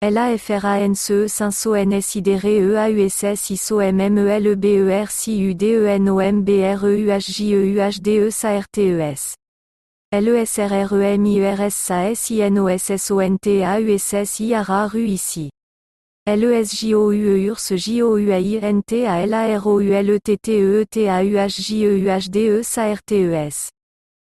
L A F R A N C E S I N S O N e S I D e R E A U S S I S O M M E L E B E R C U D E N O M B R E U H J E U H D E S A R T E S L E S R R E M I R S A S I N O S S O N T A U S S I A R A U I C I L E S J O U E U R S J O e U A I N T A L A R O U L E T T E T A U H J E U H D E S A R T E S